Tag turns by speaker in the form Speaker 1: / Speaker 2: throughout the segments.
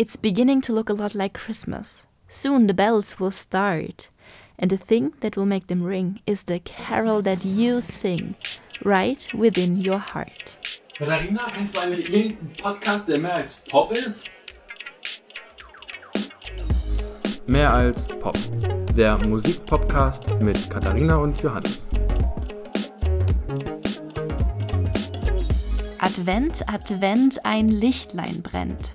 Speaker 1: It's beginning to look a lot like Christmas. Soon the bells will start. And the thing that will make them ring is the carol that you sing right within your heart.
Speaker 2: Katharina, kennst du eigentlich irgendeinen Podcast, der mehr als Pop ist?
Speaker 3: Mehr als Pop. Der Musikpodcast mit Katharina und Johannes.
Speaker 1: Advent, Advent, ein Lichtlein brennt.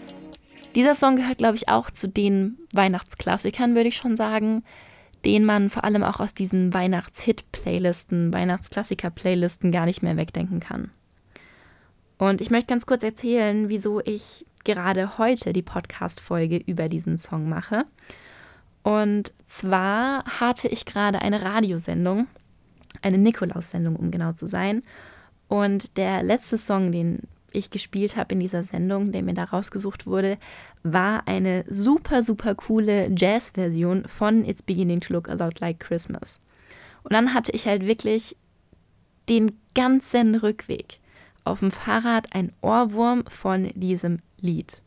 Speaker 1: Dieser Song gehört, glaube ich, auch zu den Weihnachtsklassikern, würde ich schon sagen, den man vor allem auch aus diesen Weihnachts-Hit-Playlisten, Weihnachtsklassiker-Playlisten gar nicht mehr wegdenken kann. Und ich möchte ganz kurz erzählen, wieso ich gerade heute die Podcast-Folge über diesen Song mache. Und zwar hatte ich gerade eine Radiosendung, eine Nikolaus-Sendung, um genau zu sein. Und der letzte Song, den ich gespielt habe in dieser Sendung, der mir da rausgesucht wurde, war eine super, super coole Jazz-Version von It's Beginning to Look a Lot Like Christmas. Und dann hatte ich halt wirklich den ganzen Rückweg auf dem Fahrrad ein Ohrwurm von diesem Lied.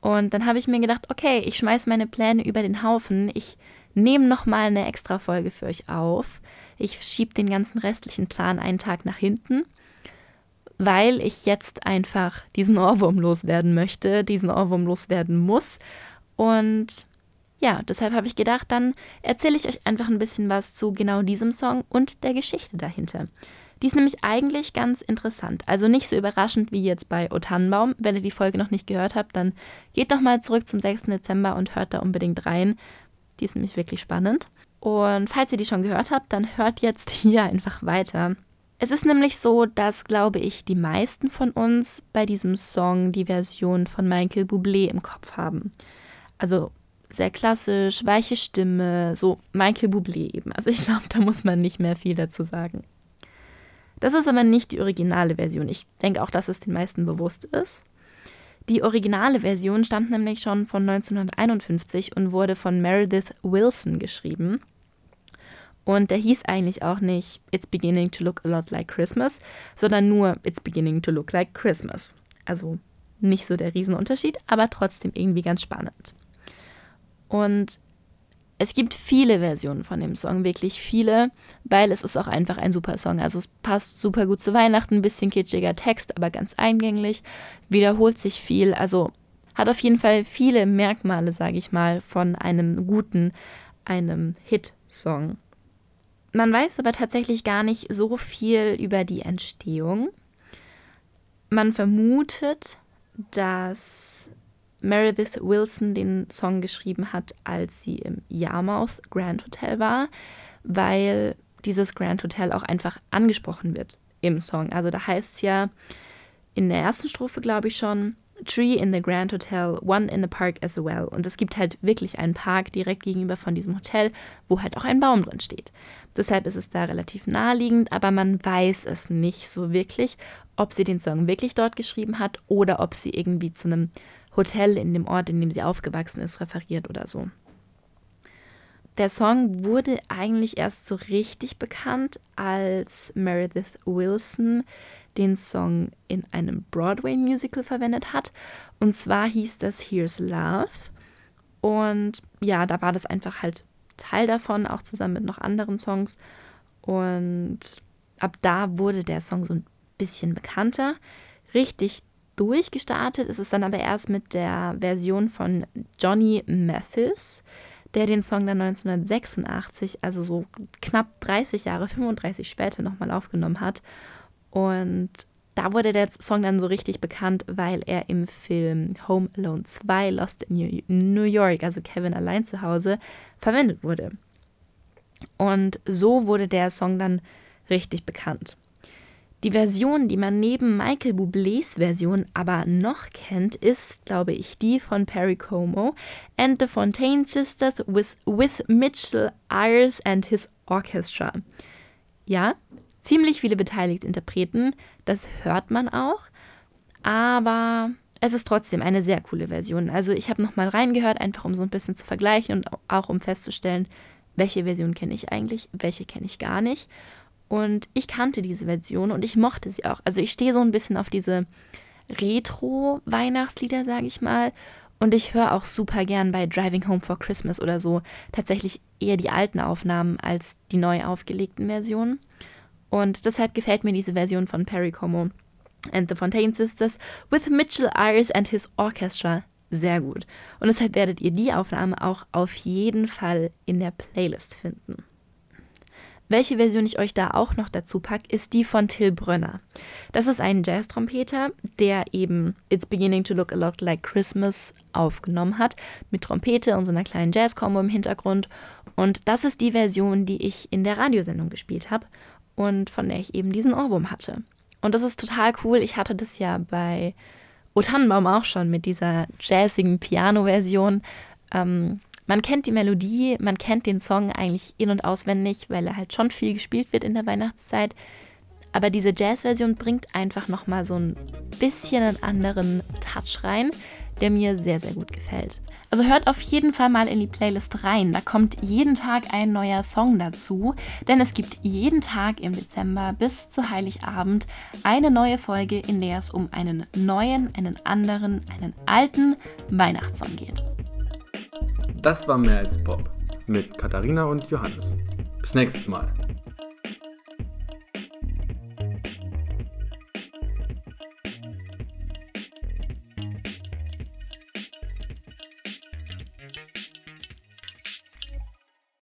Speaker 1: Und dann habe ich mir gedacht, okay, ich schmeiße meine Pläne über den Haufen. Ich nehme nochmal eine extra Folge für euch auf. Ich schiebe den ganzen restlichen Plan einen Tag nach hinten weil ich jetzt einfach diesen Ohrwurm loswerden möchte, diesen Ohrwurm loswerden muss. Und ja, deshalb habe ich gedacht, dann erzähle ich euch einfach ein bisschen was zu genau diesem Song und der Geschichte dahinter. Die ist nämlich eigentlich ganz interessant. Also nicht so überraschend wie jetzt bei O. Wenn ihr die Folge noch nicht gehört habt, dann geht doch mal zurück zum 6. Dezember und hört da unbedingt rein. Die ist nämlich wirklich spannend. Und falls ihr die schon gehört habt, dann hört jetzt hier einfach weiter. Es ist nämlich so, dass, glaube ich, die meisten von uns bei diesem Song die Version von Michael Bublé im Kopf haben. Also sehr klassisch, weiche Stimme, so Michael Bublé eben. Also ich glaube, da muss man nicht mehr viel dazu sagen. Das ist aber nicht die originale Version. Ich denke auch, dass es den meisten bewusst ist. Die originale Version stammt nämlich schon von 1951 und wurde von Meredith Wilson geschrieben. Und der hieß eigentlich auch nicht It's beginning to look a lot like Christmas, sondern nur It's beginning to look like Christmas. Also nicht so der Riesenunterschied, aber trotzdem irgendwie ganz spannend. Und es gibt viele Versionen von dem Song, wirklich viele, weil es ist auch einfach ein super Song. Also es passt super gut zu Weihnachten, ein bisschen kitschiger Text, aber ganz eingänglich, wiederholt sich viel, also hat auf jeden Fall viele Merkmale, sage ich mal, von einem guten, einem Hit-Song. Man weiß aber tatsächlich gar nicht so viel über die Entstehung. Man vermutet, dass Meredith Wilson den Song geschrieben hat, als sie im Yarmouth Grand Hotel war, weil dieses Grand Hotel auch einfach angesprochen wird im Song. Also da heißt es ja in der ersten Strophe, glaube ich schon, Tree in the Grand Hotel, One in the Park as well. Und es gibt halt wirklich einen Park direkt gegenüber von diesem Hotel, wo halt auch ein Baum drin steht. Deshalb ist es da relativ naheliegend, aber man weiß es nicht so wirklich, ob sie den Song wirklich dort geschrieben hat oder ob sie irgendwie zu einem Hotel in dem Ort, in dem sie aufgewachsen ist, referiert oder so. Der Song wurde eigentlich erst so richtig bekannt, als Meredith Wilson den Song in einem Broadway-Musical verwendet hat. Und zwar hieß das Here's Love. Und ja, da war das einfach halt Teil davon, auch zusammen mit noch anderen Songs. Und ab da wurde der Song so ein bisschen bekannter. Richtig durchgestartet ist es dann aber erst mit der Version von Johnny Mathis, der den Song dann 1986, also so knapp 30 Jahre, 35 später nochmal aufgenommen hat. Und da wurde der Song dann so richtig bekannt, weil er im Film Home Alone 2 Lost in New York, also Kevin allein zu Hause, verwendet wurde. Und so wurde der Song dann richtig bekannt. Die Version, die man neben Michael Bublés Version aber noch kennt, ist, glaube ich, die von Perry Como and the Fontaine Sisters with, with Mitchell Ayers and his Orchestra. Ja, ziemlich viele beteiligte Interpreten, das hört man auch, aber es ist trotzdem eine sehr coole Version. Also ich habe nochmal reingehört, einfach um so ein bisschen zu vergleichen und auch um festzustellen, welche Version kenne ich eigentlich, welche kenne ich gar nicht. Und ich kannte diese Version und ich mochte sie auch. Also ich stehe so ein bisschen auf diese Retro-Weihnachtslieder, sage ich mal. Und ich höre auch super gern bei Driving Home for Christmas oder so tatsächlich eher die alten Aufnahmen als die neu aufgelegten Versionen. Und deshalb gefällt mir diese Version von Perry Como and the Fontaine Sisters with Mitchell Ayres and his Orchestra sehr gut. Und deshalb werdet ihr die Aufnahme auch auf jeden Fall in der Playlist finden. Welche Version ich euch da auch noch dazu packe, ist die von Till Brönner. Das ist ein Jazz-Trompeter, der eben It's Beginning to Look a Lot Like Christmas aufgenommen hat, mit Trompete und so einer kleinen Jazz-Kombo im Hintergrund. Und das ist die Version, die ich in der Radiosendung gespielt habe und von der ich eben diesen Ohrwurm hatte. Und das ist total cool. Ich hatte das ja bei O Tannenbaum auch schon mit dieser jazzigen Piano-Version. Ähm, man kennt die Melodie, man kennt den Song eigentlich in- und auswendig, weil er halt schon viel gespielt wird in der Weihnachtszeit. Aber diese Jazz-Version bringt einfach nochmal so ein bisschen einen anderen Touch rein, der mir sehr, sehr gut gefällt. Also hört auf jeden Fall mal in die Playlist rein. Da kommt jeden Tag ein neuer Song dazu, denn es gibt jeden Tag im Dezember bis zu Heiligabend eine neue Folge, in der es um einen neuen, einen anderen, einen alten Weihnachtssong geht.
Speaker 3: Das war mehr als Pop mit Katharina und Johannes. Bis nächstes Mal.